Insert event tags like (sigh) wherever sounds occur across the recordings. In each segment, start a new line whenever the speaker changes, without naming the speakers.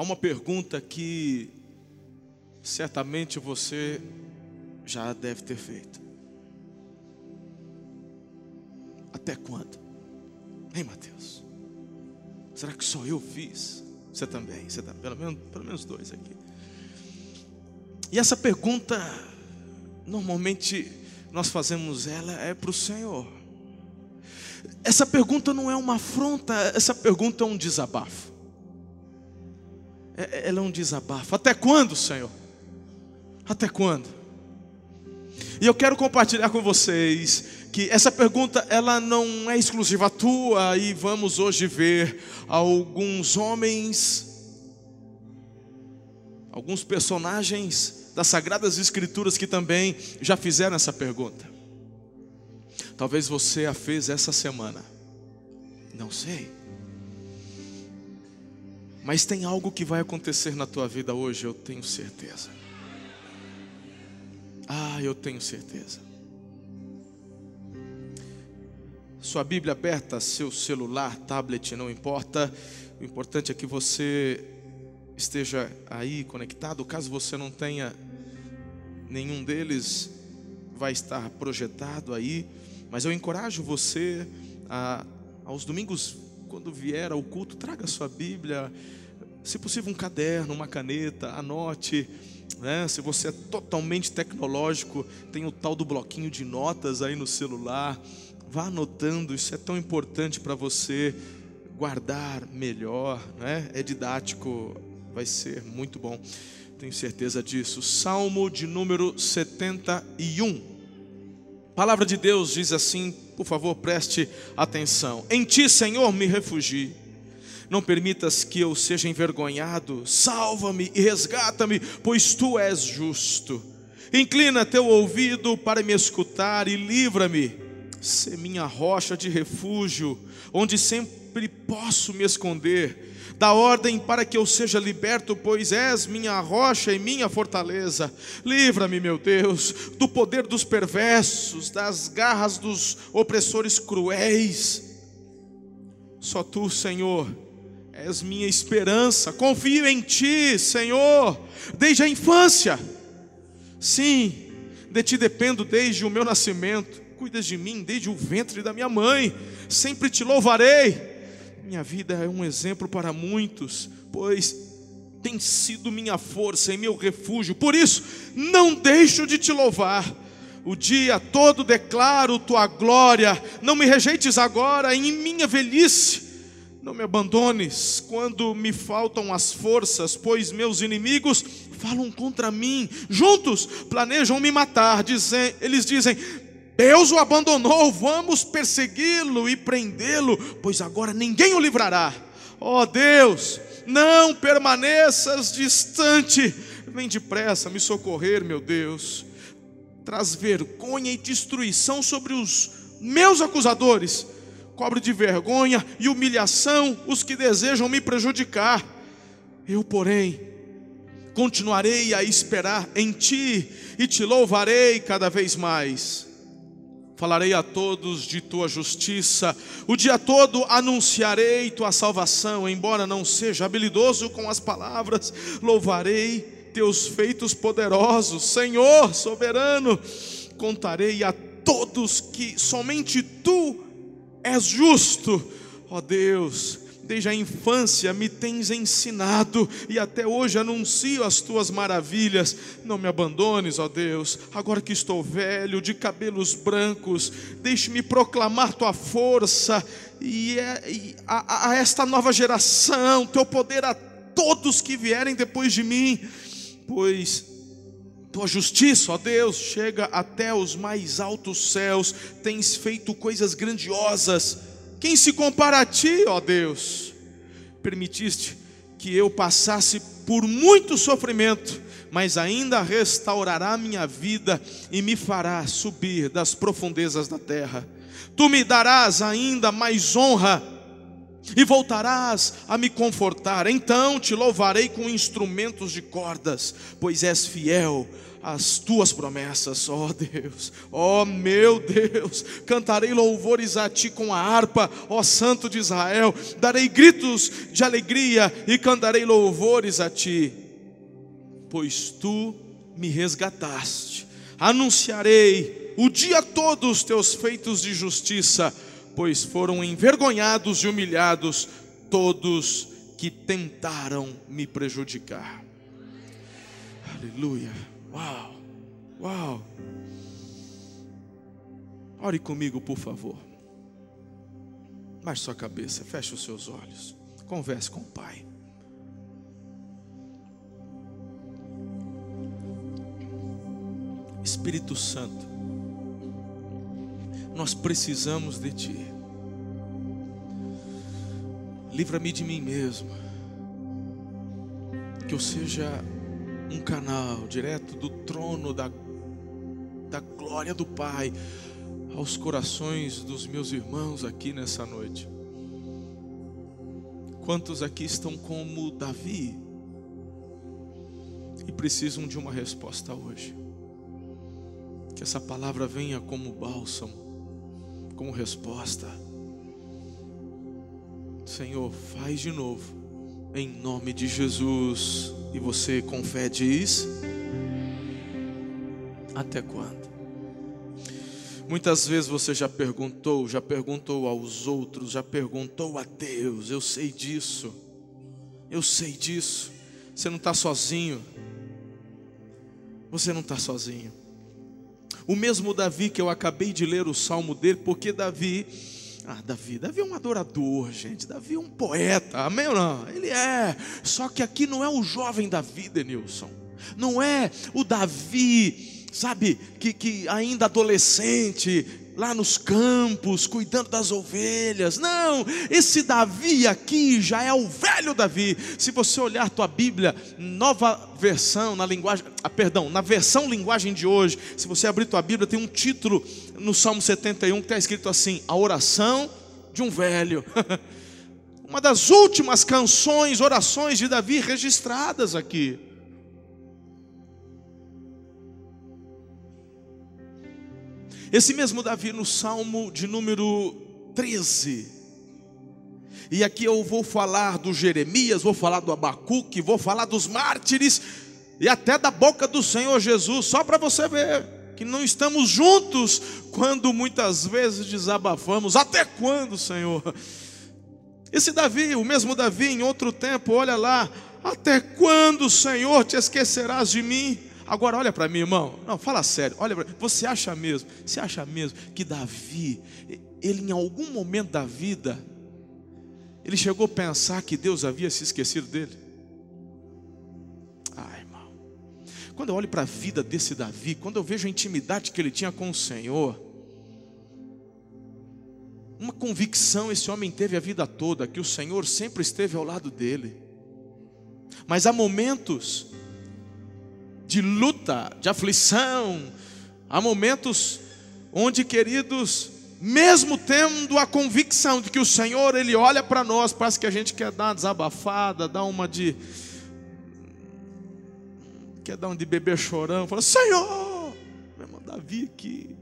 Há uma pergunta que certamente você já deve ter feito. Até quando? Hein, Mateus? Será que só eu fiz? Você também, você tá, pelo menos, pelo menos dois aqui. E essa pergunta, normalmente nós fazemos ela é para o Senhor. Essa pergunta não é uma afronta, essa pergunta é um desabafo. É, é, ela é um desabafo. Até quando, Senhor? Até quando? E eu quero compartilhar com vocês que essa pergunta ela não é exclusiva tua e vamos hoje ver alguns homens alguns personagens das sagradas escrituras que também já fizeram essa pergunta. Talvez você a fez essa semana. Não sei. Mas tem algo que vai acontecer na tua vida hoje, eu tenho certeza. Ah, eu tenho certeza. Sua Bíblia aberta, seu celular, tablet, não importa. O importante é que você esteja aí conectado. Caso você não tenha nenhum deles, vai estar projetado aí. Mas eu encorajo você a, aos domingos, quando vier ao culto, traga sua Bíblia, se possível um caderno, uma caneta, anote. Né? Se você é totalmente tecnológico, tem o tal do bloquinho de notas aí no celular Vá anotando, isso é tão importante para você guardar melhor, né? É didático, vai ser muito bom. Tenho certeza disso. Salmo de número 71. Palavra de Deus diz assim, por favor, preste atenção. Em ti, Senhor, me refugio. Não permitas que eu seja envergonhado. Salva-me e resgata-me, pois tu és justo. Inclina teu ouvido para me escutar e livra-me ser minha rocha de refúgio, onde sempre posso me esconder. Dá ordem para que eu seja liberto, pois és minha rocha e minha fortaleza. Livra-me, meu Deus, do poder dos perversos, das garras dos opressores cruéis. Só tu, Senhor, és minha esperança. Confio em ti, Senhor, desde a infância. Sim, de ti dependo desde o meu nascimento cuidas de mim desde o ventre da minha mãe, sempre te louvarei. Minha vida é um exemplo para muitos, pois tem sido minha força e meu refúgio, por isso não deixo de te louvar. O dia todo declaro tua glória, não me rejeites agora em minha velhice. Não me abandones quando me faltam as forças, pois meus inimigos falam contra mim. Juntos planejam me matar. Dizem, eles dizem: Deus o abandonou, vamos persegui-lo e prendê-lo, pois agora ninguém o livrará. Ó oh Deus, não permaneças distante, vem depressa me socorrer, meu Deus. Traz vergonha e destruição sobre os meus acusadores, cobre de vergonha e humilhação os que desejam me prejudicar. Eu, porém, continuarei a esperar em ti e te louvarei cada vez mais Falarei a todos de tua justiça, o dia todo anunciarei tua salvação, embora não seja habilidoso com as palavras, louvarei teus feitos poderosos, Senhor soberano, contarei a todos que somente tu és justo, ó Deus, desde a infância me tens ensinado e até hoje anuncio as tuas maravilhas. Não me abandones, ó Deus, agora que estou velho, de cabelos brancos, deixe-me proclamar tua força e, é, a, a esta nova geração, teu poder a todos que vierem depois de mim, pois tua justiça, ó Deus, chega até os mais altos céus, tens feito coisas grandiosas quem se compara a ti, ó Deus? Permitiste que eu passasse por muito sofrimento, mas ainda restaurará minha vida e me fará subir das profundezas da terra. Tu me darás ainda mais honra e voltarás a me confortar. Então te louvarei com instrumentos de cordas, pois és fiel às tuas promessas, ó oh Deus, ó oh meu Deus, cantarei louvores a ti com a harpa, ó Santo de Israel, darei gritos de alegria e cantarei louvores a ti, pois tu me resgataste. Anunciarei o dia todo os teus feitos de justiça pois foram envergonhados e humilhados todos que tentaram me prejudicar. Aleluia. Uau. Uau. Ore comigo, por favor. Baixe sua cabeça, feche os seus olhos. Converse com o Pai. Espírito Santo, nós precisamos de Ti. Livra-me de mim mesmo. Que eu seja um canal direto do trono da, da glória do Pai aos corações dos meus irmãos aqui nessa noite. Quantos aqui estão como Davi e precisam de uma resposta hoje? Que essa palavra venha como bálsamo como resposta. Senhor, faz de novo, em nome de Jesus. E você com fé diz: Até quando? Muitas vezes você já perguntou, já perguntou aos outros, já perguntou a Deus. Eu sei disso, eu sei disso. Você não está sozinho. Você não está sozinho. O mesmo Davi que eu acabei de ler o salmo dele, porque Davi, ah, Davi, Davi é um adorador, gente. Davi é um poeta, amém ou não? Ele é. Só que aqui não é o jovem Davi, Denilson. Não é o Davi, sabe, que, que ainda adolescente, lá nos campos, cuidando das ovelhas. Não, esse Davi aqui já é o velho Davi. Se você olhar tua Bíblia, nova versão, na linguagem, ah, perdão, na versão linguagem de hoje, se você abrir tua Bíblia, tem um título no Salmo 71 que está escrito assim: A oração de um velho. (laughs) Uma das últimas canções, orações de Davi registradas aqui. Esse mesmo Davi no Salmo de número 13. E aqui eu vou falar do Jeremias, vou falar do Abacuque, vou falar dos mártires e até da boca do Senhor Jesus, só para você ver que não estamos juntos quando muitas vezes desabafamos. Até quando, Senhor? Esse Davi, o mesmo Davi, em outro tempo, olha lá, até quando, Senhor, te esquecerás de mim? Agora olha para mim, irmão. Não, fala sério. Olha Você acha mesmo? Você acha mesmo que Davi, ele em algum momento da vida, ele chegou a pensar que Deus havia se esquecido dele? Ai, irmão. Quando eu olho para a vida desse Davi, quando eu vejo a intimidade que ele tinha com o Senhor, uma convicção esse homem teve a vida toda, que o Senhor sempre esteve ao lado dele. Mas há momentos de luta, de aflição. Há momentos onde, queridos, mesmo tendo a convicção de que o Senhor, Ele olha para nós, parece que a gente quer dar uma desabafada, dar uma de. quer dar um de bebê chorão, fala: Senhor, meu irmão Davi aqui.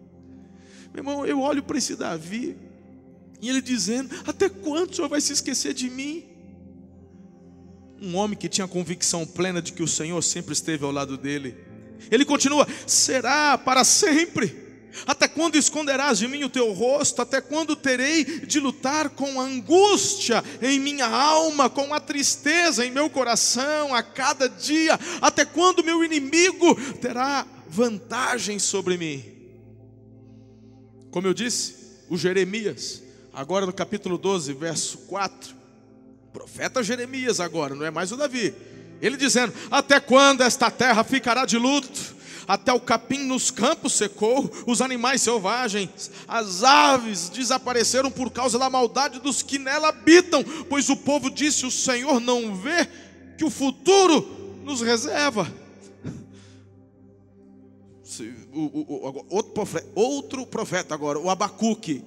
Meu irmão, eu olho para esse Davi, e ele dizendo: Até quando o Senhor vai se esquecer de mim? Um homem que tinha convicção plena de que o Senhor sempre esteve ao lado dele. Ele continua: será para sempre. Até quando esconderás de mim o teu rosto? Até quando terei de lutar com a angústia em minha alma, com a tristeza em meu coração a cada dia? Até quando meu inimigo terá vantagem sobre mim? Como eu disse, o Jeremias, agora no capítulo 12, verso 4, Profeta Jeremias agora, não é mais o Davi. Ele dizendo: Até quando esta terra ficará de luto? Até o capim nos campos secou, os animais selvagens, as aves desapareceram por causa da maldade dos que nela habitam, pois o povo disse: O Senhor não vê que o futuro nos reserva. Outro profeta agora, o Abacuque,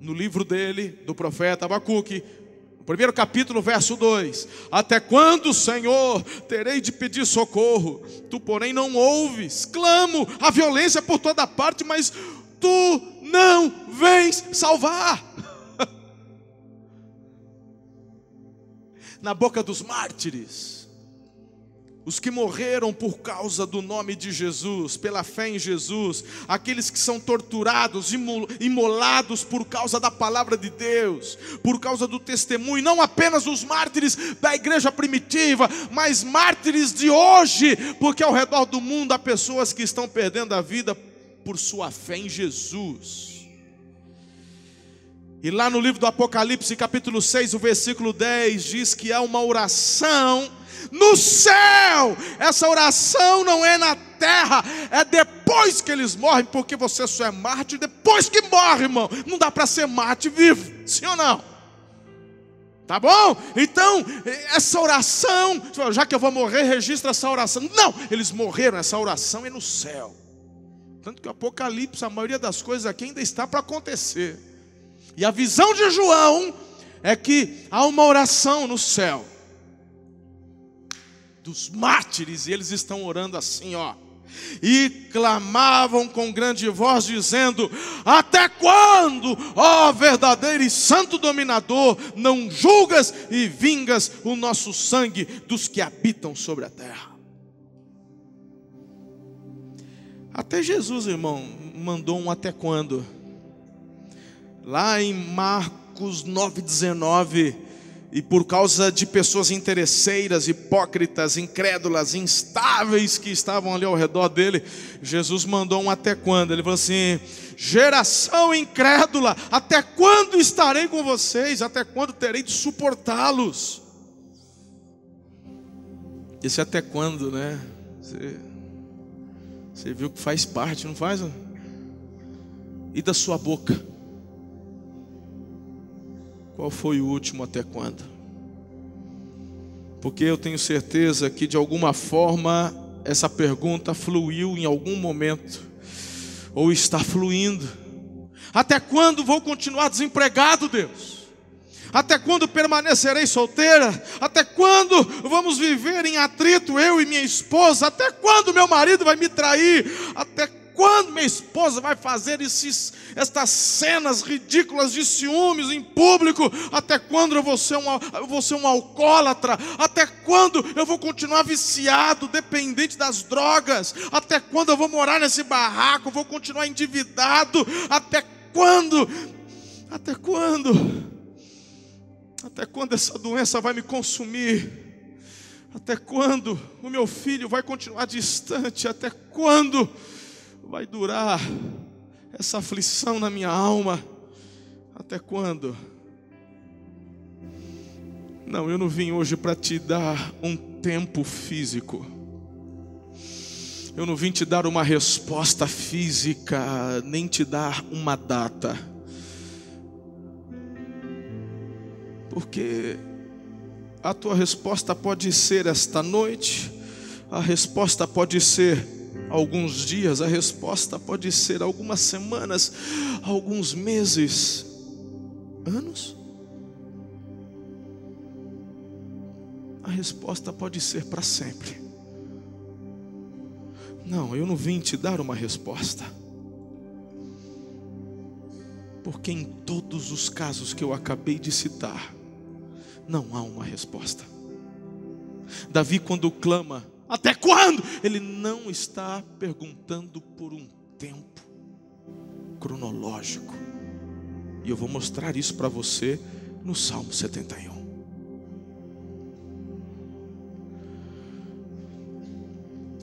no livro dele, do profeta Abacuque, Primeiro capítulo, verso 2: Até quando, Senhor, terei de pedir socorro? Tu, porém, não ouves. Clamo a violência por toda parte, mas tu não vens salvar. (laughs) Na boca dos mártires, os que morreram por causa do nome de Jesus, pela fé em Jesus, aqueles que são torturados, imolados por causa da palavra de Deus, por causa do testemunho, não apenas os mártires da igreja primitiva, mas mártires de hoje, porque ao redor do mundo há pessoas que estão perdendo a vida por sua fé em Jesus. E lá no livro do Apocalipse, capítulo 6, o versículo 10, diz que há uma oração no céu. Essa oração não é na terra, é depois que eles morrem, porque você só é mártir depois que morre, irmão. Não dá para ser mártir vivo, sim ou não? Tá bom? Então, essa oração, já que eu vou morrer, registra essa oração. Não, eles morreram, essa oração é no céu. Tanto que o Apocalipse, a maioria das coisas aqui ainda está para acontecer. E a visão de João é que há uma oração no céu dos mártires, e eles estão orando assim, ó. E clamavam com grande voz, dizendo: Até quando, ó verdadeiro e santo dominador, não julgas e vingas o nosso sangue dos que habitam sobre a terra? Até Jesus, irmão, mandou um até quando? Lá em Marcos 9,19 e por causa de pessoas interesseiras, hipócritas, incrédulas, instáveis que estavam ali ao redor dele, Jesus mandou um até quando? Ele falou assim: geração incrédula, até quando estarei com vocês? Até quando terei de suportá-los? Esse até quando, né? Você, você viu que faz parte, não faz? E da sua boca? Qual foi o último até quando? Porque eu tenho certeza que de alguma forma essa pergunta fluiu em algum momento, ou está fluindo. Até quando vou continuar desempregado, Deus? Até quando permanecerei solteira? Até quando vamos viver em atrito, eu e minha esposa? Até quando meu marido vai me trair? Até quando minha esposa vai fazer esses, estas cenas ridículas de ciúmes em público? Até quando eu vou, ser um, eu vou ser um alcoólatra? Até quando eu vou continuar viciado, dependente das drogas? Até quando eu vou morar nesse barraco? Vou continuar endividado? Até quando? Até quando? Até quando essa doença vai me consumir? Até quando o meu filho vai continuar distante? Até quando? Vai durar essa aflição na minha alma? Até quando? Não, eu não vim hoje para te dar um tempo físico. Eu não vim te dar uma resposta física, nem te dar uma data. Porque a tua resposta pode ser esta noite, a resposta pode ser alguns dias, a resposta pode ser algumas semanas, alguns meses, anos. A resposta pode ser para sempre. Não, eu não vim te dar uma resposta. Porque em todos os casos que eu acabei de citar, não há uma resposta. Davi, quando clama, até quando? Ele não está perguntando por um tempo cronológico. E eu vou mostrar isso para você no Salmo 71.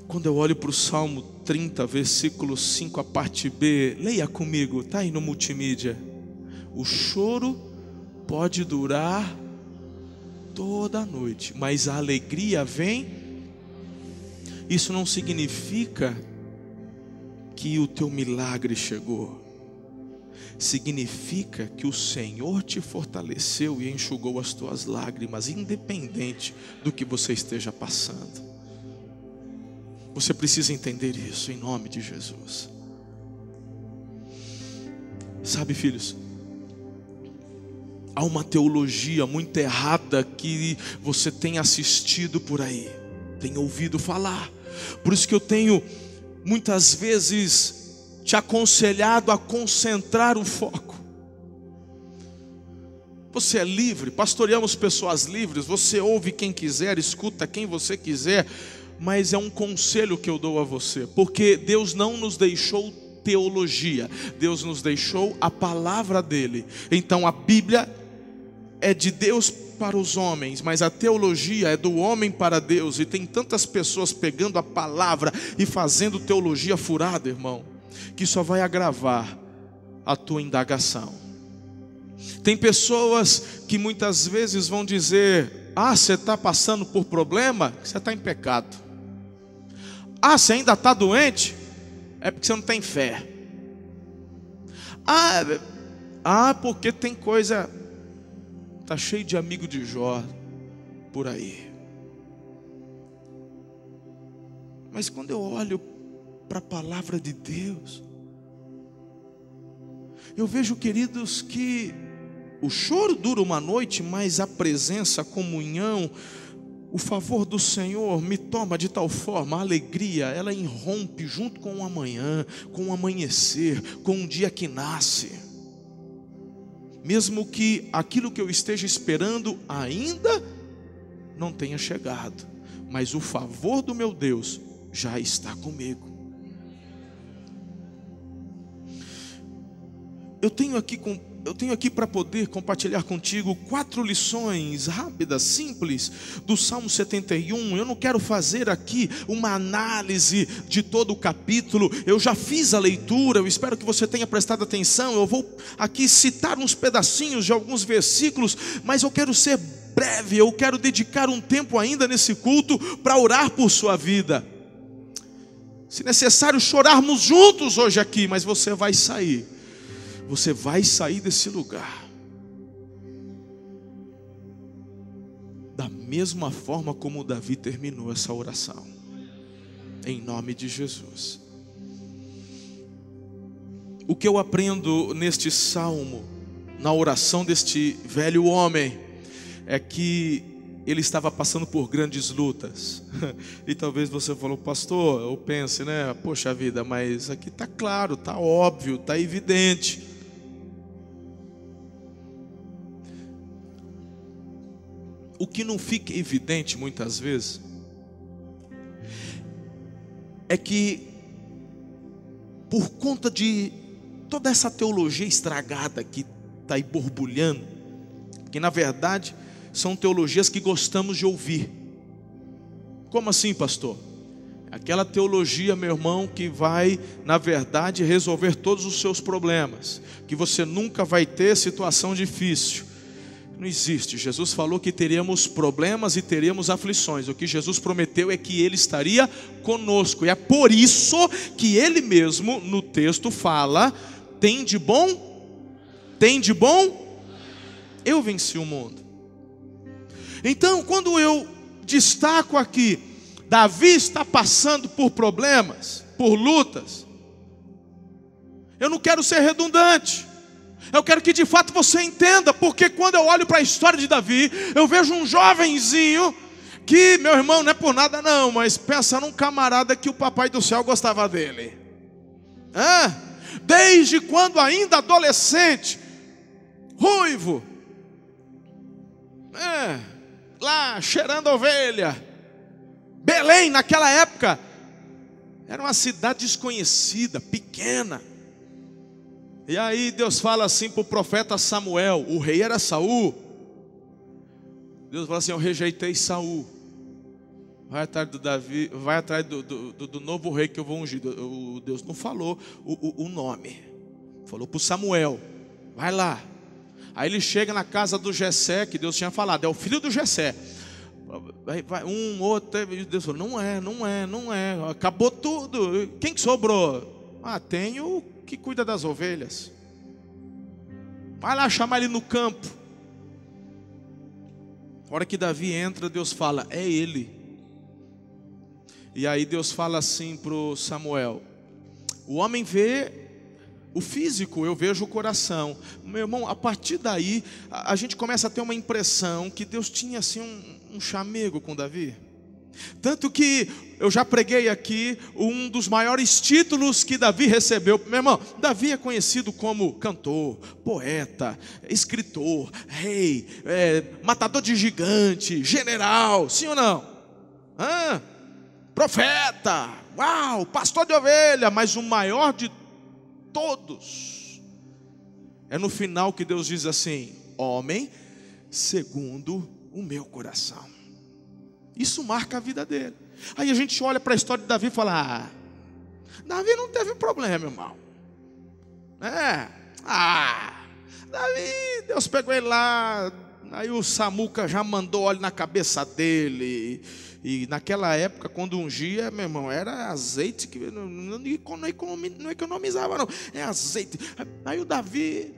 Quando eu olho para o Salmo 30, versículo 5, a parte B, leia comigo, está aí no multimídia. O choro pode durar toda a noite, mas a alegria vem isso não significa que o teu milagre chegou. Significa que o Senhor te fortaleceu e enxugou as tuas lágrimas, independente do que você esteja passando. Você precisa entender isso em nome de Jesus. Sabe, filhos, há uma teologia muito errada que você tem assistido por aí, tem ouvido falar. Por isso que eu tenho muitas vezes te aconselhado a concentrar o foco. Você é livre, pastoreamos pessoas livres, você ouve quem quiser, escuta quem você quiser, mas é um conselho que eu dou a você, porque Deus não nos deixou teologia, Deus nos deixou a palavra dele. Então a Bíblia é de Deus para os homens, mas a teologia é do homem para Deus, e tem tantas pessoas pegando a palavra e fazendo teologia furada, irmão, que só vai agravar a tua indagação. Tem pessoas que muitas vezes vão dizer: Ah, você está passando por problema? Você está em pecado. Ah, você ainda está doente? É porque você não tem fé. Ah, ah, porque tem coisa Está cheio de amigo de Jó por aí. Mas quando eu olho para a palavra de Deus, eu vejo, queridos, que o choro dura uma noite, mas a presença, a comunhão, o favor do Senhor me toma de tal forma, a alegria, ela irrompe junto com o amanhã, com o amanhecer, com o dia que nasce mesmo que aquilo que eu esteja esperando ainda não tenha chegado, mas o favor do meu Deus já está comigo. Eu tenho aqui com eu tenho aqui para poder compartilhar contigo quatro lições rápidas, simples, do Salmo 71. Eu não quero fazer aqui uma análise de todo o capítulo, eu já fiz a leitura, eu espero que você tenha prestado atenção. Eu vou aqui citar uns pedacinhos de alguns versículos, mas eu quero ser breve, eu quero dedicar um tempo ainda nesse culto para orar por sua vida. Se necessário, chorarmos juntos hoje aqui, mas você vai sair você vai sair desse lugar da mesma forma como Davi terminou essa oração, em nome de Jesus. O que eu aprendo neste salmo, na oração deste velho homem, é que ele estava passando por grandes lutas. (laughs) E talvez você falou, pastor, eu pense, né? Poxa vida, mas aqui está claro, está óbvio, está evidente. O que não fica evidente muitas vezes é que, por conta de toda essa teologia estragada que está aí borbulhando, que na verdade são teologias que gostamos de ouvir. Como assim, pastor? Aquela teologia, meu irmão, que vai, na verdade, resolver todos os seus problemas, que você nunca vai ter situação difícil não existe. Jesus falou que teríamos problemas e teríamos aflições. O que Jesus prometeu é que Ele estaria conosco. E é por isso que Ele mesmo, no texto, fala: tem de bom? Tem de bom? Eu venci o mundo. Então, quando eu destaco aqui, Davi está passando por problemas, por lutas, eu não quero ser redundante. Eu quero que de fato você entenda, porque quando eu olho para a história de Davi, eu vejo um jovenzinho que, meu irmão, não é por nada não, mas pensa num camarada que o papai do céu gostava dele. Desde quando ainda adolescente, ruivo, é, lá cheirando ovelha. Belém, naquela época, era uma cidade desconhecida, pequena. E aí Deus fala assim para o profeta Samuel, o rei era Saul. Deus fala assim: Eu rejeitei Saul. Vai atrás do Davi, vai atrás do, do, do novo rei que eu vou ungir. O Deus não falou o, o, o nome, falou para Samuel: Vai lá. Aí ele chega na casa do Jessé, que Deus tinha falado, é o filho do Jessé. Vai, vai, um, outro, Deus falou: Não é, não é, não é. Acabou tudo. Quem que sobrou? Ah, tem o que cuida das ovelhas. Vai lá chamar ele no campo. A hora que Davi entra, Deus fala: É ele. E aí Deus fala assim para Samuel: O homem vê o físico, eu vejo o coração. Meu irmão, a partir daí, a, gente começa a ter uma impressão que Deus tinha assim um, um chamego com Davi. Tanto que eu já preguei aqui um dos maiores títulos que Davi recebeu. Meu irmão, Davi é conhecido como cantor, poeta, escritor, rei, é, matador de gigante, general, sim ou não? Hã? Profeta, uau, pastor de ovelha, mas o maior de todos. É no final que Deus diz assim: homem segundo o meu coração. Isso marca a vida dele. Aí a gente olha para a história de Davi e fala: ah, Davi não teve problema, irmão. É, ah, Davi, Deus pegou ele lá, aí o Samuca já mandou óleo na cabeça dele. E naquela época, quando ungia, meu irmão, era azeite que não, não, não economizava, não. É azeite. Aí o Davi,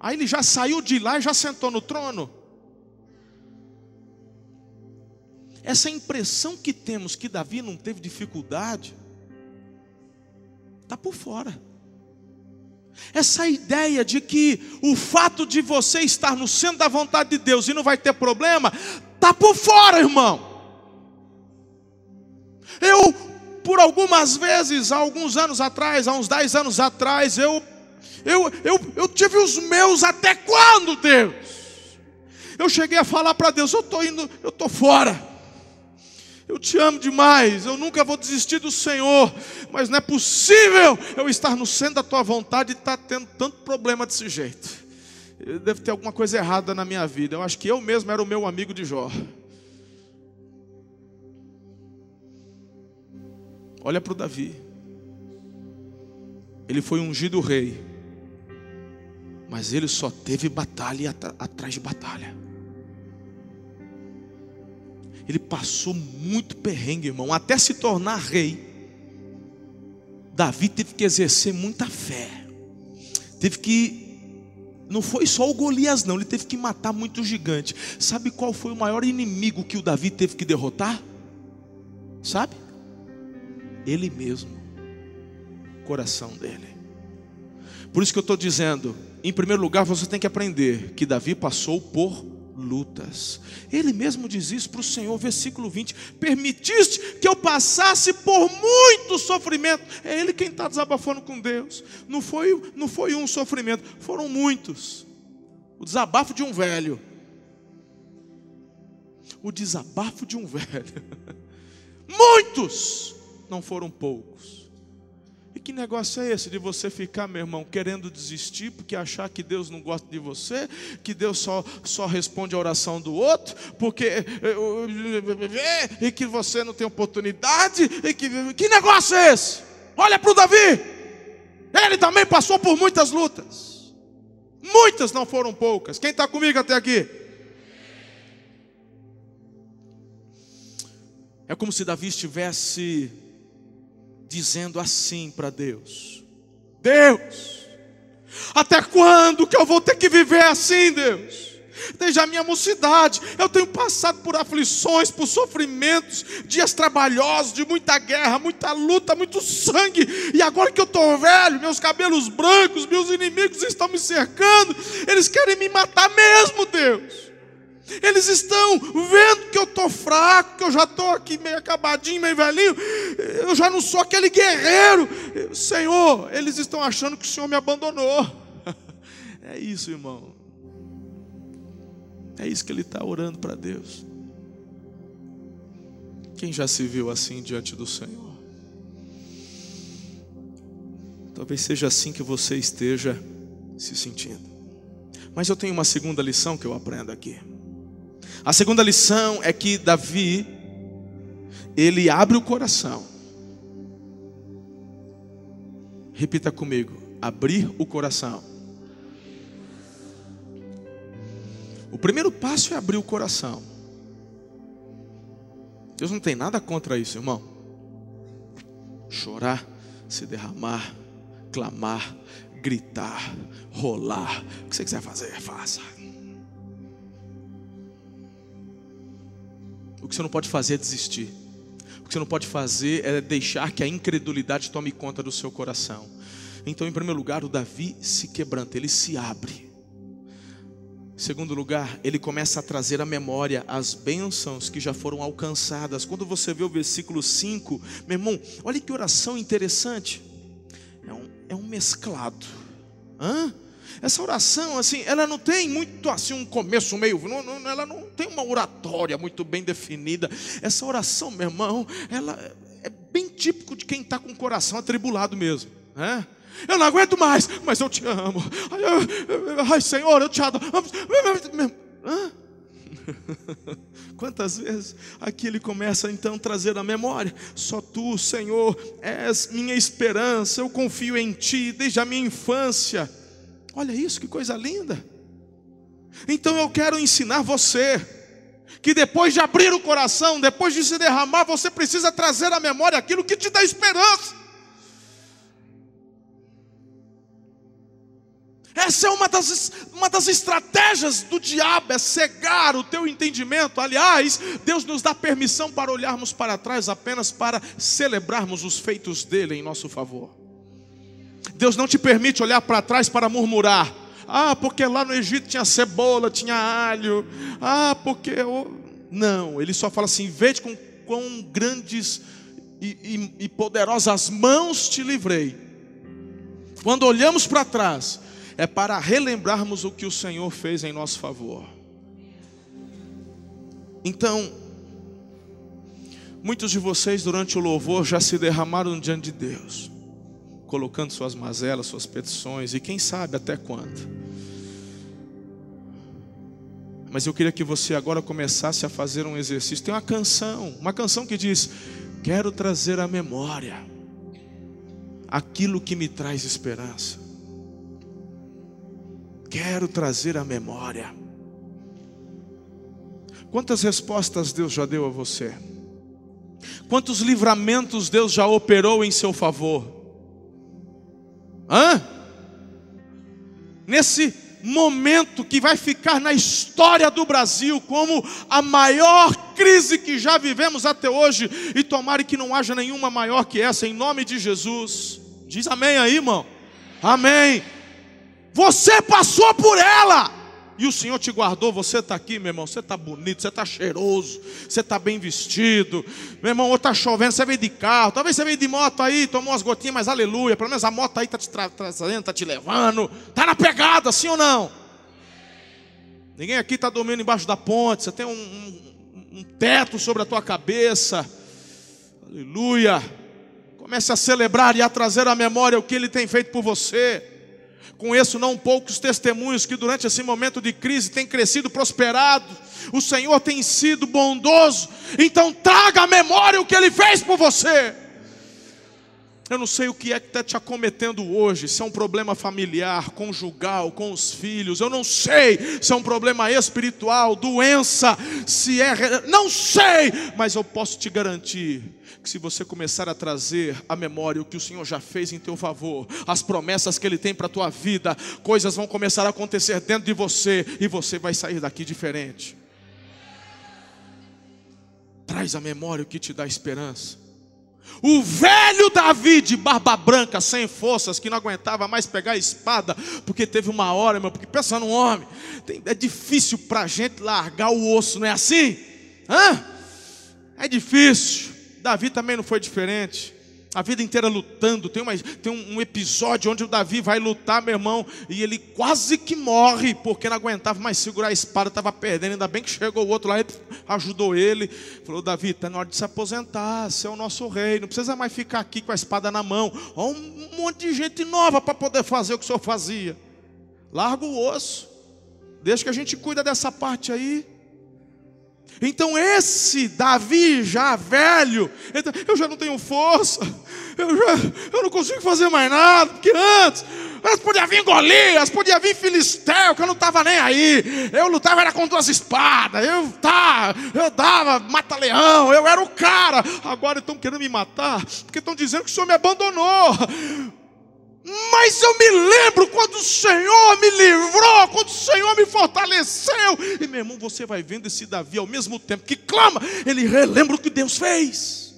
aí ele já saiu de lá e já sentou no trono. Essa impressão que temos que Davi não teve dificuldade, está por fora. Essa ideia de que o fato de você estar no centro da vontade de Deus e não vai ter problema, está por fora, irmão. Eu, por algumas vezes, há alguns anos atrás, há uns 10 anos atrás, eu, eu, eu, eu tive os meus até quando, Deus? Eu cheguei a falar para Deus, eu estou indo, eu estou fora. Eu te amo demais, eu nunca vou desistir do Senhor, mas não é possível eu estar no centro da tua vontade e estar tá tendo tanto problema desse jeito. Deve ter alguma coisa errada na minha vida. Eu acho que eu mesmo era o meu amigo de Jó. Olha para o Davi. Ele foi ungido rei, mas ele só teve batalha atrás de batalha. Ele passou muito perrengue, irmão, até se tornar rei. Davi teve que exercer muita fé. Teve que não foi só o Golias não, ele teve que matar muito gigante. Sabe qual foi o maior inimigo que o Davi teve que derrotar? Sabe? Ele mesmo. O coração dele. Por isso que eu estou dizendo, em primeiro lugar, você tem que aprender que Davi passou por lutas. Ele mesmo diz isso para o Senhor, versículo 20: Permitiste que eu passasse por muito sofrimento. É Ele quem está desabafando com Deus. Não foi, não foi um sofrimento, foram muitos. O desabafo de um velho. O desabafo de um (laughs) velho. Muitos, não foram poucos que negócio é esse de você ficar, meu irmão, querendo desistir porque achar que Deus não gosta de você, que Deus só, só responde a oração do outro, porque eh, eh, e que você não tem oportunidade, e que que negócio é esse? Olha para o Davi, ele também passou por muitas lutas, muitas não foram poucas. Quem está comigo até aqui? É como se Davi estivesse dizendo assim para Deus: Deus, até quando que eu vou ter que viver assim, Deus? Desde a minha mocidade, eu tenho passado por aflições, por sofrimentos, dias trabalhosos, de muita guerra, muita luta, muito sangue. E agora que eu estou velho, meus cabelos brancos, meus inimigos estão me cercando, eles querem me matar mesmo, Deus. Eles estão vendo que eu estou fraco, que eu já estou aqui meio acabadinho, meio velhinho. Eu já não sou aquele guerreiro. Senhor, eles estão achando que o Senhor me abandonou. (laughs) É isso, irmão. É isso que ele está orando para Deus. Quem já se viu assim diante do Senhor? Talvez seja assim que você esteja se sentindo. Mas eu tenho uma segunda lição que eu aprendo aqui. A segunda lição é que Davi, ele abre o coração. Repita comigo: abrir o coração. O primeiro passo é abrir o coração. Deus não tem nada contra isso, irmão. Chorar, se derramar, clamar, gritar, rolar. O que você quiser fazer, faça. O que você não pode fazer é desistir. O que você não pode fazer é deixar que a incredulidade tome conta do seu coração. Então, em primeiro lugar, o Davi se quebranta, ele se abre. Em segundo lugar, ele começa a trazer à memória as bênçãos que já foram alcançadas. Quando você vê o versículo 5, meu irmão, olha que oração interessante. É um, é um mesclado. Hã? Essa oração, assim, ela não tem muito assim um começo, meio, não, não, ela não tem uma oratória muito bem definida. Essa oração, meu irmão, ela é bem típico de quem está com o coração atribulado mesmo. Né? Eu não aguento mais, mas eu te amo. Ai, ai Senhor, eu te adoro. (laughs) Quantas vezes aqui ele começa então a trazer a memória: só tu, Senhor, és minha esperança, eu confio em ti desde a minha infância. Olha isso, que coisa linda. Então eu quero ensinar você que depois de abrir o coração, depois de se derramar, você precisa trazer à memória aquilo que te dá esperança. Essa é uma das, uma das estratégias do diabo, é cegar o teu entendimento. Aliás, Deus nos dá permissão para olharmos para trás apenas para celebrarmos os feitos dele em nosso favor. Deus não te permite olhar para trás para murmurar. Ah, porque lá no Egito tinha cebola, tinha alho. Ah, porque. Eu... Não, ele só fala assim: veja com quão grandes e, e, e poderosas mãos te livrei. Quando olhamos para trás, é para relembrarmos o que o Senhor fez em nosso favor. Então, muitos de vocês durante o louvor já se derramaram diante de Deus, colocando suas mazelas, suas petições e quem sabe até quando. Mas eu queria que você agora começasse a fazer um exercício. Tem uma canção, uma canção que diz: Quero trazer à memória aquilo que me traz esperança quero trazer à memória. Quantas respostas Deus já deu a você? Quantos livramentos Deus já operou em seu favor? Hã? Nesse momento que vai ficar na história do Brasil como a maior crise que já vivemos até hoje, e tomara que não haja nenhuma maior que essa, em nome de Jesus. Diz amém aí, irmão. Amém. Você passou por ela. E o Senhor te guardou, você está aqui, meu irmão. Você está bonito, você está cheiroso, você está bem vestido. Meu irmão, ou está chovendo, você veio de carro. Talvez você veio de moto aí, tomou umas gotinhas, mas aleluia. Pelo menos a moto aí está te trazendo, está te levando. Está na pegada, sim ou não? Ninguém aqui está dormindo embaixo da ponte. Você tem um, um, um teto sobre a tua cabeça. Aleluia. Comece a celebrar e a trazer à memória o que Ele tem feito por você. Conheço não poucos testemunhos que durante esse momento de crise têm crescido, prosperado. O Senhor tem sido bondoso. Então traga à memória o que Ele fez por você. Eu não sei o que é que está te acometendo hoje, se é um problema familiar, conjugal, com os filhos. Eu não sei se é um problema espiritual, doença, se é. Não sei, mas eu posso te garantir que se você começar a trazer à memória o que o Senhor já fez em teu favor, as promessas que Ele tem para a tua vida, coisas vão começar a acontecer dentro de você e você vai sair daqui diferente. Traz à memória o que te dá esperança. O velho Davi de barba branca, sem forças, que não aguentava mais pegar a espada, porque teve uma hora, meu, porque pensa num homem, é difícil para a gente largar o osso, não é assim? Hã? É difícil. Davi também não foi diferente. A vida inteira lutando. Tem, uma, tem um, episódio onde o Davi vai lutar, meu irmão, e ele quase que morre, porque não aguentava mais segurar a espada, estava perdendo. Ainda bem que chegou o outro lá, e ajudou ele. Falou: Davi, está na hora de se aposentar, você é o nosso rei, não precisa mais ficar aqui com a espada na mão. Olha um monte de gente nova para poder fazer o que o senhor fazia. Larga o osso, deixa que a gente cuida dessa parte aí. Então esse Davi já velho, eu já não tenho força, eu, já, eu não consigo fazer mais nada, porque antes, antes podia vir Golias, podia vir Filisteu, que eu não estava nem aí, eu lutava era com duas espadas, eu, tá, eu dava mata-leão, eu era o cara, agora estão querendo me matar, porque estão dizendo que o Senhor me abandonou, mas eu me lembro quando o Senhor me livrou, quando o Senhor me fortaleceu. E meu irmão, você vai vendo esse Davi ao mesmo tempo que clama, ele relembra o que Deus fez.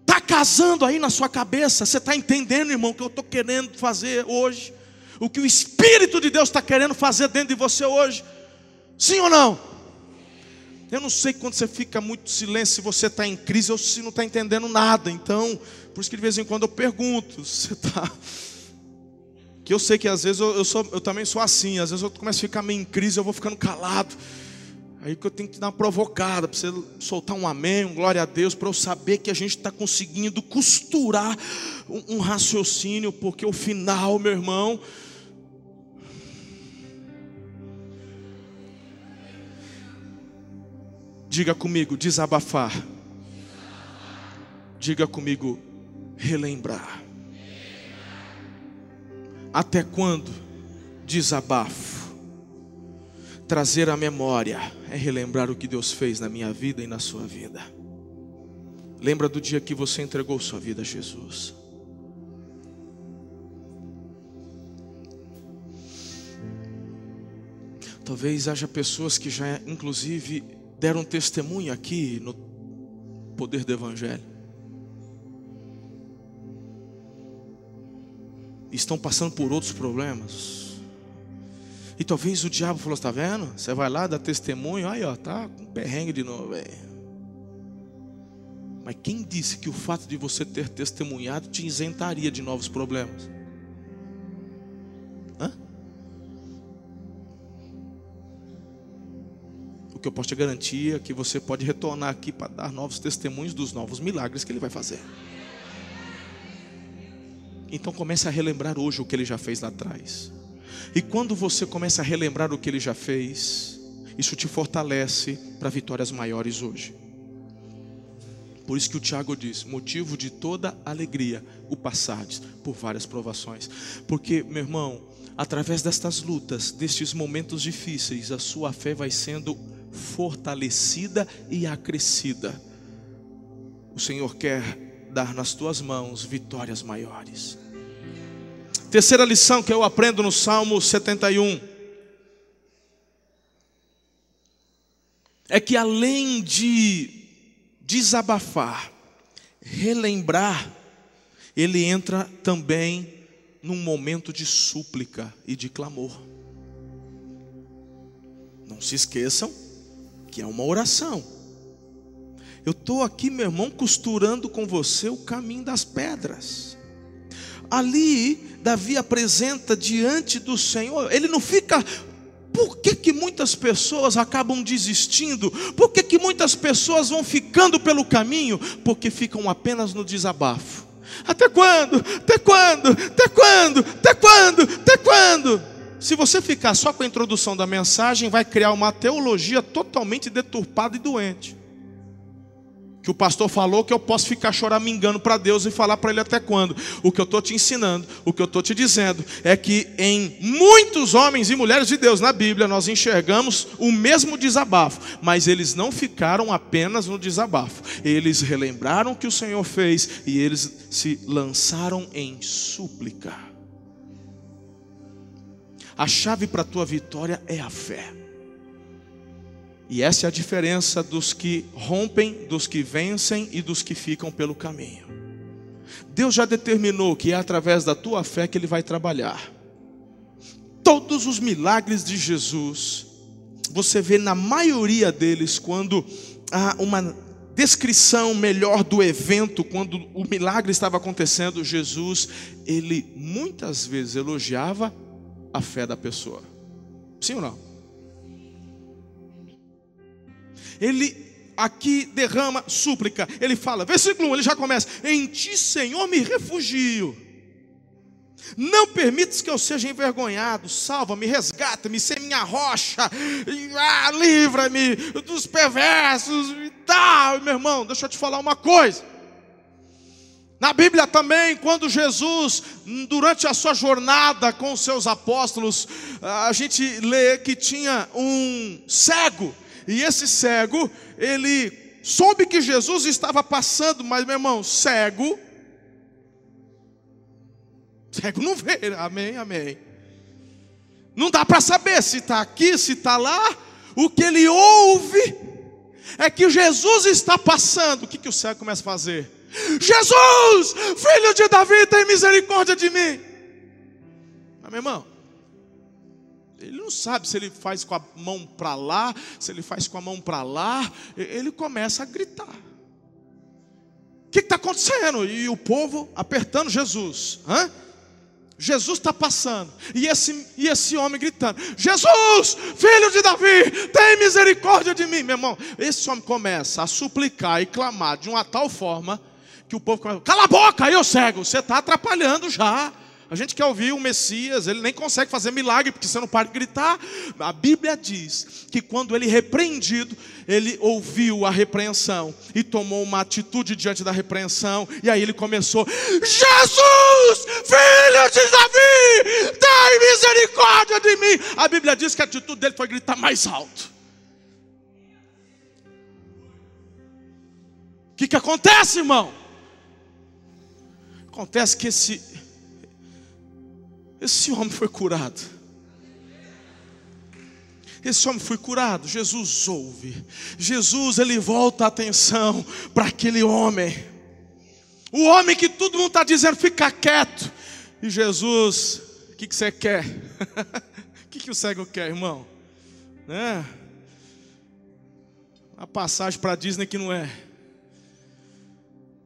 Está casando aí na sua cabeça. Você está entendendo, irmão, o que eu estou querendo fazer hoje? O que o Espírito de Deus está querendo fazer dentro de você hoje? Sim ou não? Eu não sei quando você fica muito silêncio, se você está em crise ou se não está entendendo nada. Então, por isso que de vez em quando eu pergunto, (laughs) você está. Que eu sei que às vezes eu, eu, sou, eu também sou assim, às vezes eu começo a ficar meio em crise, eu vou ficando calado. Aí que eu tenho que dar uma provocada, para você soltar um amém, um glória a Deus, para eu saber que a gente está conseguindo costurar um, um raciocínio, porque o final, meu irmão, Diga comigo, desabafar. Diga comigo, relembrar. Até quando? Desabafo. Trazer a memória é relembrar o que Deus fez na minha vida e na sua vida. Lembra do dia que você entregou sua vida a Jesus. Talvez haja pessoas que já, inclusive, deram testemunho aqui no poder do Evangelho. Estão passando por outros problemas. E talvez o diabo falou: está vendo? Você vai lá, dá testemunho, aí ó, tá com perrengue de novo. Véio. Mas quem disse que o fato de você ter testemunhado te isentaria de novos problemas? Que eu posso te garantir é que você pode retornar aqui para dar novos testemunhos dos novos milagres que Ele vai fazer. Então comece a relembrar hoje o que Ele já fez lá atrás. E quando você começa a relembrar o que Ele já fez, isso te fortalece para vitórias maiores hoje. Por isso que o Tiago diz: motivo de toda alegria o passardes por várias provações. Porque, meu irmão, através destas lutas, destes momentos difíceis, a sua fé vai sendo fortalecida e acrescida. O Senhor quer dar nas tuas mãos vitórias maiores. Terceira lição que eu aprendo no Salmo 71 é que além de desabafar, relembrar, ele entra também num momento de súplica e de clamor. Não se esqueçam que é uma oração. Eu estou aqui, meu irmão, costurando com você o caminho das pedras. Ali, Davi apresenta diante do Senhor, ele não fica. Por que, que muitas pessoas acabam desistindo? Por que, que muitas pessoas vão ficando pelo caminho? Porque ficam apenas no desabafo. Até quando? Até quando? Até quando? Até quando? Até quando? Se você ficar só com a introdução da mensagem, vai criar uma teologia totalmente deturpada e doente. Que o pastor falou que eu posso ficar choramingando para Deus e falar para Ele até quando. O que eu estou te ensinando, o que eu estou te dizendo, é que em muitos homens e mulheres de Deus na Bíblia nós enxergamos o mesmo desabafo, mas eles não ficaram apenas no desabafo, eles relembraram o que o Senhor fez e eles se lançaram em súplica. A chave para a tua vitória é a fé. E essa é a diferença dos que rompem, dos que vencem e dos que ficam pelo caminho. Deus já determinou que é através da tua fé que Ele vai trabalhar. Todos os milagres de Jesus, você vê na maioria deles, quando há uma descrição melhor do evento, quando o milagre estava acontecendo, Jesus, ele muitas vezes elogiava a fé da pessoa. Sim ou não? Ele aqui derrama súplica. Ele fala, versículo 1, ele já começa: Em ti, Senhor, me refugio. Não permites que eu seja envergonhado, salva-me, resgata-me, ser minha rocha, ah, livra-me dos perversos e tal. Meu irmão, deixa eu te falar uma coisa. Na Bíblia também, quando Jesus, durante a sua jornada com os seus apóstolos, a gente lê que tinha um cego, e esse cego, ele soube que Jesus estava passando, mas meu irmão, cego, cego não vê, amém, amém. Não dá para saber se está aqui, se está lá, o que ele ouve é que Jesus está passando, o que, que o cego começa a fazer? Jesus, filho de Davi, tem misericórdia de mim. Mas, meu irmão, ele não sabe se ele faz com a mão para lá, se ele faz com a mão para lá, ele começa a gritar. O que está acontecendo? E o povo apertando Jesus. Hã? Jesus está passando, e esse, e esse homem gritando: Jesus, filho de Davi, tem misericórdia de mim, meu irmão. Esse homem começa a suplicar e clamar de uma tal forma que o povo começa: cala a boca, aí eu cego, você está atrapalhando já. A gente quer ouvir o Messias, ele nem consegue fazer milagre, porque você não para de gritar. A Bíblia diz que quando ele repreendido, ele ouviu a repreensão e tomou uma atitude diante da repreensão, e aí ele começou: Jesus, filho de Davi, tem misericórdia de mim. A Bíblia diz que a atitude dele foi gritar mais alto. O que, que acontece, irmão? Acontece que esse esse homem foi curado. Esse homem foi curado. Jesus ouve. Jesus, ele volta a atenção para aquele homem. O homem que todo mundo está dizendo, fica quieto. E Jesus, o que, que você quer? (laughs) O que, que o cego quer, irmão? Né? A passagem para Disney que não é.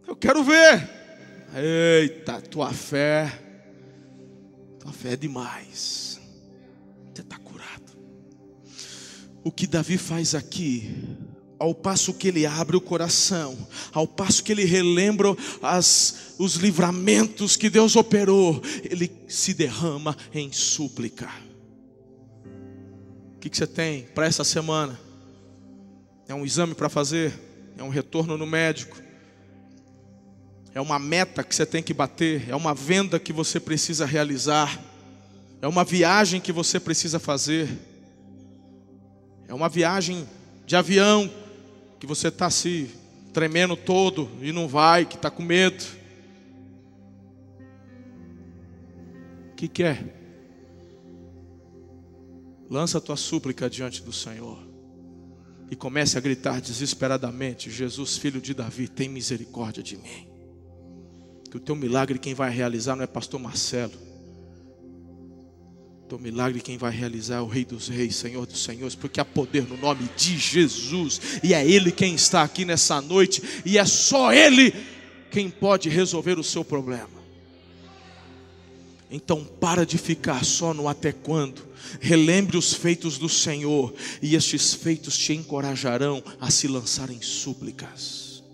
Eu quero ver. Eita, tua fé tua fé é demais. Você está curado. O que Davi faz aqui, ao passo que ele abre o coração, ao passo que ele relembra as, os livramentos que Deus operou, ele se derrama em súplica. O que, que você tem para essa semana? É um exame para fazer? É um retorno no médico? É uma meta que você tem que bater, é uma venda que você precisa realizar, é uma viagem que você precisa fazer, é uma viagem de avião que você está se tremendo todo e não vai, que está com medo. O que quer? É? Lança a tua súplica diante do Senhor e comece a gritar desesperadamente: Jesus, filho de Davi, tem misericórdia de mim que o teu milagre quem vai realizar não é pastor Marcelo. O teu milagre quem vai realizar é o Rei dos Reis, Senhor dos Senhores, porque há poder no nome de Jesus, e é Ele quem está aqui nessa noite, e é só Ele quem pode resolver o seu problema. Então para de ficar só no até quando. Relembre os feitos do Senhor, e estes feitos te encorajarão a se lançar em súplicas.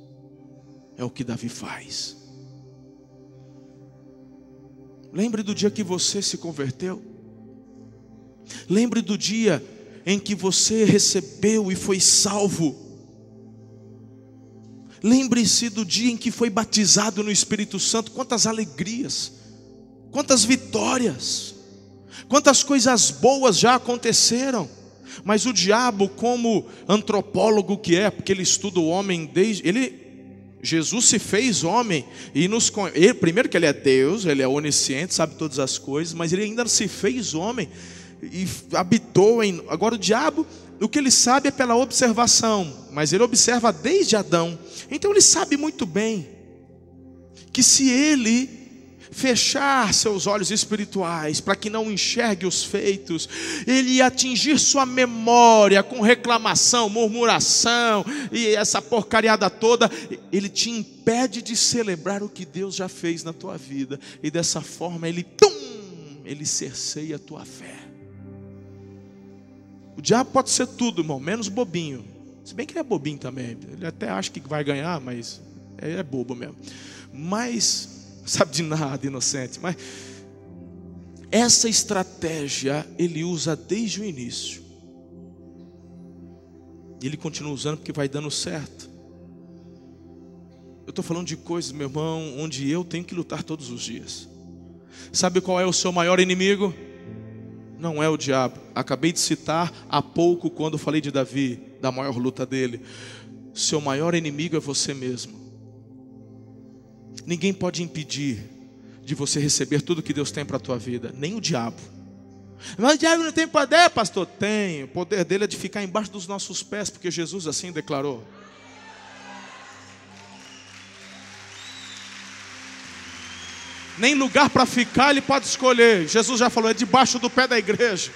É o que Davi faz. Lembre do dia que você se converteu. Lembre do dia em que você recebeu e foi salvo. Lembre-se do dia em que foi batizado no Espírito Santo. Quantas alegrias, quantas vitórias, quantas coisas boas já aconteceram. Mas o diabo, como antropólogo que é, porque ele estuda o homem desde. Ele Jesus se fez homem e nos ele, primeiro que ele é Deus, ele é onisciente, sabe todas as coisas, mas ele ainda se fez homem e habitou em. Agora o diabo, o que ele sabe é pela observação, mas ele observa desde Adão. Então ele sabe muito bem que se ele fechar seus olhos espirituais para que não enxergue os feitos, ele atingir sua memória com reclamação, murmuração e essa porcariada toda, ele te impede de celebrar o que Deus já fez na tua vida, e dessa forma ele, tum, ele cerceia a tua fé. O diabo pode ser tudo, irmão, menos bobinho. Se bem que ele é bobinho também, ele até acha que vai ganhar, mas é bobo mesmo. Mas sabe de nada, inocente. Mas essa estratégia ele usa desde o início. E ele continua usando porque vai dando certo. Eu estou falando de coisas, meu irmão, onde eu tenho que lutar todos os dias. Sabe qual é o seu maior inimigo? Não é o diabo. Acabei de citar há pouco, quando falei de Davi, da maior luta dele. Seu maior inimigo é você mesmo. Ninguém pode impedir de você receber tudo que Deus tem para a tua vida, nem o diabo. Mas o diabo não tem poder, pastor? Tem. O poder dele é de ficar embaixo dos nossos pés, porque Jesus assim declarou. nem lugar para ficar ele pode escolher. Jesus já falou, é debaixo do pé da igreja.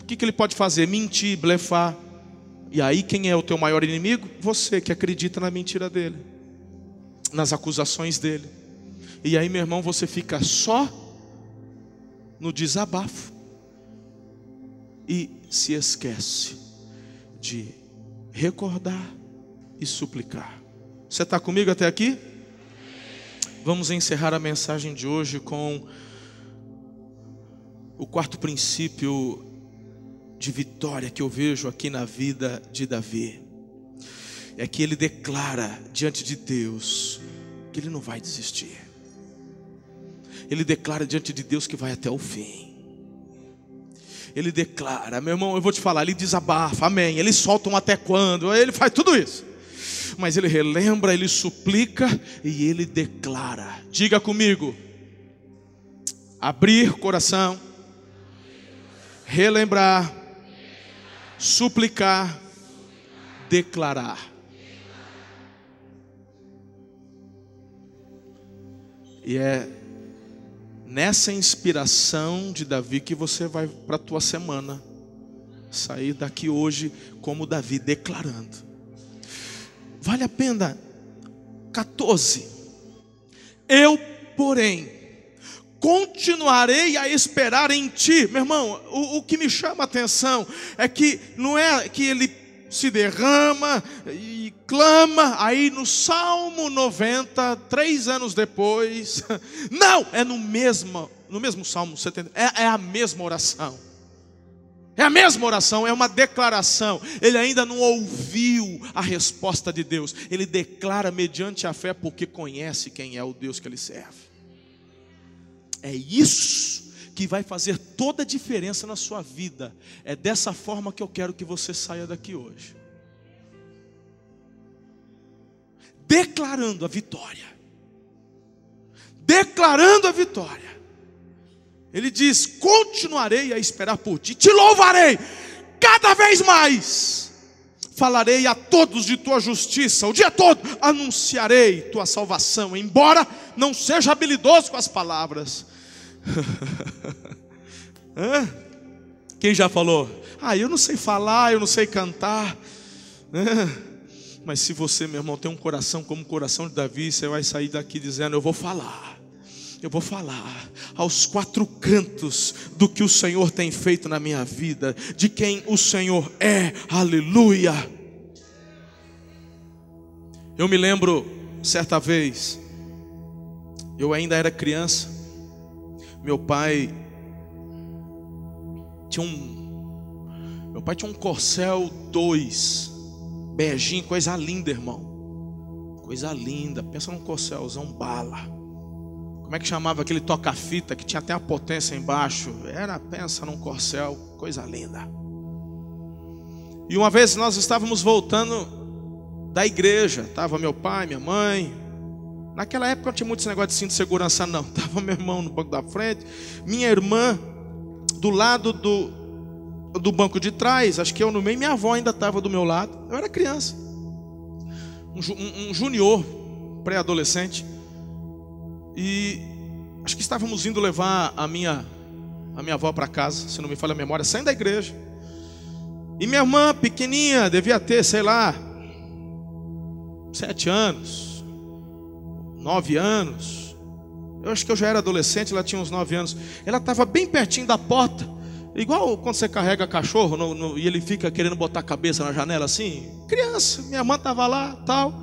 O que, que ele pode fazer? Mentir, blefar. E aí, quem é o teu maior inimigo? Você que acredita na mentira dele, nas acusações dele. E aí, meu irmão, você fica só no desabafo e se esquece de recordar e suplicar. Você está comigo até aqui? Vamos encerrar a mensagem de hoje com o quarto princípio de vitória que eu vejo aqui na vida de Davi. É que ele declara diante de Deus que ele não vai desistir. Ele declara diante de Deus que vai até o fim. Ele declara, meu irmão, eu vou te falar, ele desabafa, amém. Ele solta um até quando, ele faz tudo isso. Mas ele relembra, ele suplica e ele declara. Diga comigo: abrir coração, relembrar, suplicar, declarar. E é nessa inspiração de Davi que você vai para a tua semana. Sair daqui hoje como Davi declarando. Vale a pena 14. Eu, porém, continuarei a esperar em ti. Meu irmão, o, o que me chama a atenção é que não é que ele se derrama e clama, aí no Salmo 90, três anos depois, (laughs) não, é no mesmo, no mesmo Salmo 70, é, é a mesma oração. É a mesma oração, é uma declaração. Ele ainda não ouviu a resposta de Deus. Ele declara mediante a fé, porque conhece quem é o Deus que ele serve. É isso que vai fazer toda a diferença na sua vida. É dessa forma que eu quero que você saia daqui hoje. Declarando a vitória. Declarando a vitória. Ele diz: Continuarei a esperar por ti, te louvarei cada vez mais. Falarei a todos de tua justiça, o dia todo anunciarei tua salvação, embora não seja habilidoso com as palavras (laughs) Quem já falou? Ah, eu não sei falar, eu não sei cantar. Mas se você, meu irmão, tem um coração como o coração de Davi, você vai sair daqui dizendo: Eu vou falar. Eu vou falar aos quatro cantos do que o Senhor tem feito na minha vida, de quem o Senhor é, aleluia. Eu me lembro, certa vez, eu ainda era criança, meu pai tinha um meu pai tinha um Corcel 2 beijinho, coisa linda, irmão. Coisa linda. Pensa num Corcelzão bala. Como é que chamava aquele toca-fita que tinha até a potência embaixo? Era, pensa num Corcel, coisa linda. E uma vez nós estávamos voltando da igreja, estava meu pai, minha mãe, Naquela época não tinha muito esse negócio de cinto de segurança, não. (laughs) Tava meu irmão no banco da frente, minha irmã do lado do, do banco de trás, acho que eu no meio, minha avó ainda estava do meu lado. Eu era criança, um, um, um junior, pré-adolescente, e acho que estávamos indo levar a minha, a minha avó para casa, se não me falha a memória, saindo da igreja. E minha irmã, pequenininha, devia ter, sei lá, sete anos, nove anos. Eu acho que eu já era adolescente, ela tinha uns nove anos. Ela estava bem pertinho da porta. Igual quando você carrega cachorro no, no, e ele fica querendo botar a cabeça na janela assim. Criança, minha mãe estava lá, tal.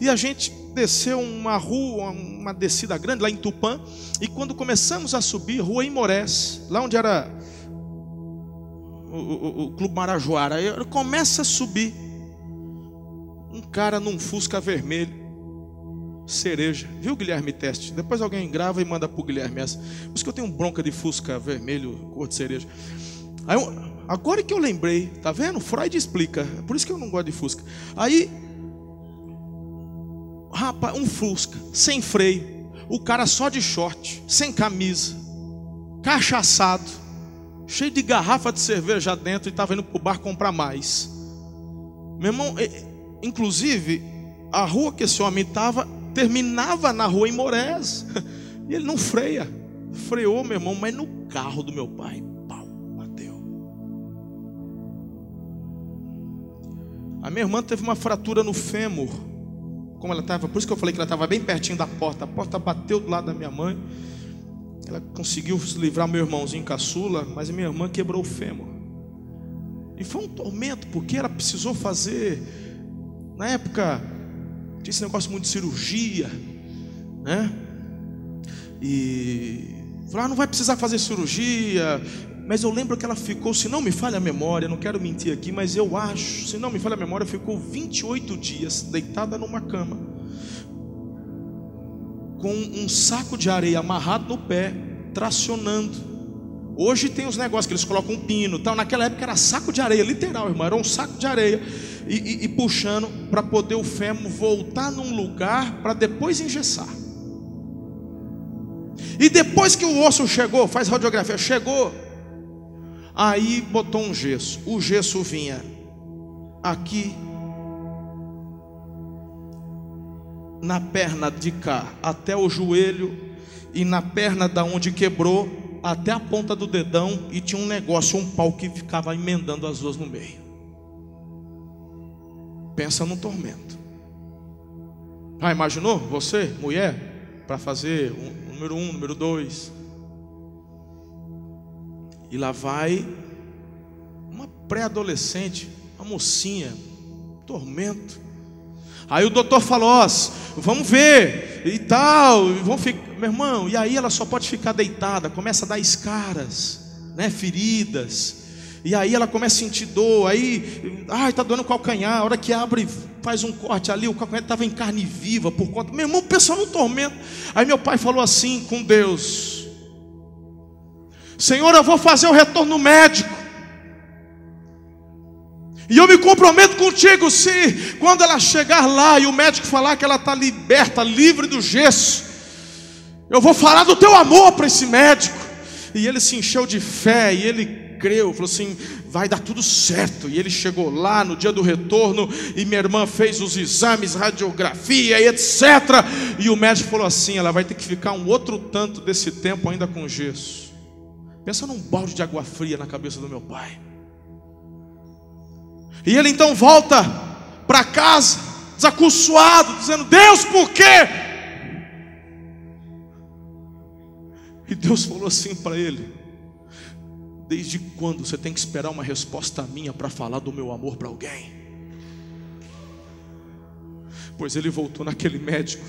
E a gente desceu uma rua, uma descida grande lá em Tupã. E quando começamos a subir, rua Imorés, lá onde era o, o, o Clube Marajoara, começa a subir. Um cara num Fusca vermelho cereja. Viu, Guilherme Teste? Depois alguém grava e manda para o Guilherme essa. Por isso que eu tenho um bronca de fusca vermelho, cor de cereja. Aí, agora que eu lembrei, tá vendo? Freud explica. Por isso que eu não gosto de fusca. Aí, rapaz, um fusca, sem freio. O cara só de short, sem camisa, cachaçado, cheio de garrafa de cerveja dentro e estava indo para o bar comprar mais. Meu irmão, inclusive, a rua que esse homem estava terminava na rua em Morés. (laughs) E ele não freia. Freou, meu irmão, mas no carro do meu pai, pau, bateu. A minha irmã teve uma fratura no fêmur. Como ela estava, por isso que eu falei que ela estava bem pertinho da porta. A porta bateu do lado da minha mãe. Ela conseguiu se livrar meu irmãozinho caçula, mas minha irmã quebrou o fêmur. E foi um tormento, porque ela precisou fazer, na época, tinha esse negócio muito de cirurgia, né? E falou, ah, não vai precisar fazer cirurgia. Mas eu lembro que ela ficou, se não me falha a memória, não quero mentir aqui, mas eu acho, se não me falha a memória, ficou 28 dias deitada numa cama, com um saco de areia amarrado no pé, tracionando. Hoje tem os negócios que eles colocam um pino, tal. Naquela época era saco de areia, literal, irmão, era um saco de areia e, e, e puxando para poder o fêmur voltar num lugar para depois engessar. E depois que o osso chegou, faz radiografia, chegou, aí botou um gesso. O gesso vinha aqui na perna de cá até o joelho e na perna da onde quebrou até a ponta do dedão e tinha um negócio, um pau que ficava emendando as duas no meio. Pensa no tormento. Ah, imaginou você, mulher, para fazer um, número um, número dois. E lá vai uma pré-adolescente, uma mocinha, tormento. Aí o doutor falou: ó, vamos ver e tal, vamos ficar, meu irmão. E aí ela só pode ficar deitada, começa a dar escaras, né, feridas. E aí ela começa a sentir dor, aí, ai, tá doendo o calcanhar. A hora que abre, faz um corte ali, o calcanhar estava em carne viva por conta. Meu irmão, pessoal no tormento. Aí meu pai falou assim com Deus: Senhor, eu vou fazer o retorno médico. E eu me comprometo contigo, se quando ela chegar lá e o médico falar que ela está liberta, livre do gesso, eu vou falar do teu amor para esse médico. E ele se encheu de fé e ele creu, falou assim: vai dar tudo certo. E ele chegou lá no dia do retorno e minha irmã fez os exames, radiografia e etc. E o médico falou assim: ela vai ter que ficar um outro tanto desse tempo ainda com gesso. Pensa num balde de água fria na cabeça do meu pai. E ele então volta para casa, desacursoado, dizendo: Deus, por quê? E Deus falou assim para ele: Desde quando você tem que esperar uma resposta minha para falar do meu amor para alguém? Pois ele voltou naquele médico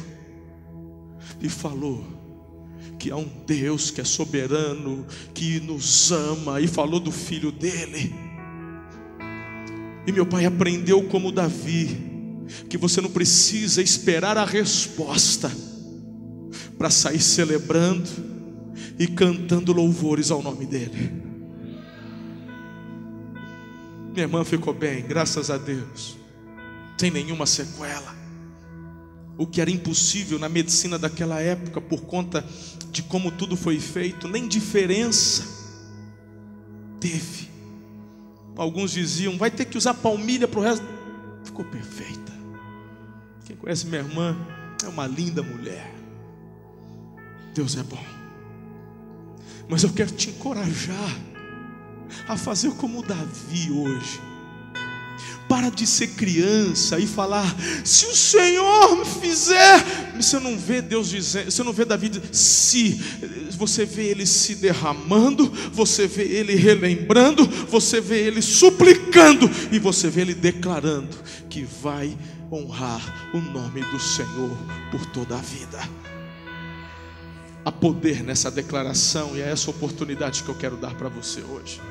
e falou que há um Deus que é soberano, que nos ama, e falou do filho dele. E meu pai aprendeu como Davi, que você não precisa esperar a resposta para sair celebrando e cantando louvores ao nome dele. Minha irmã ficou bem, graças a Deus, sem nenhuma sequela. O que era impossível na medicina daquela época, por conta de como tudo foi feito, nem diferença teve. Alguns diziam, vai ter que usar palmilha para o resto. Ficou perfeita. Quem conhece minha irmã é uma linda mulher. Deus é bom. Mas eu quero te encorajar a fazer como Davi hoje. Para de ser criança e falar: se o Senhor me fizer. Você não vê Deus dizendo, você não vê Davi se. Você vê ele se derramando, você vê ele relembrando, você vê ele suplicando, e você vê ele declarando que vai honrar o nome do Senhor por toda a vida. Há poder nessa declaração, e é essa oportunidade que eu quero dar para você hoje.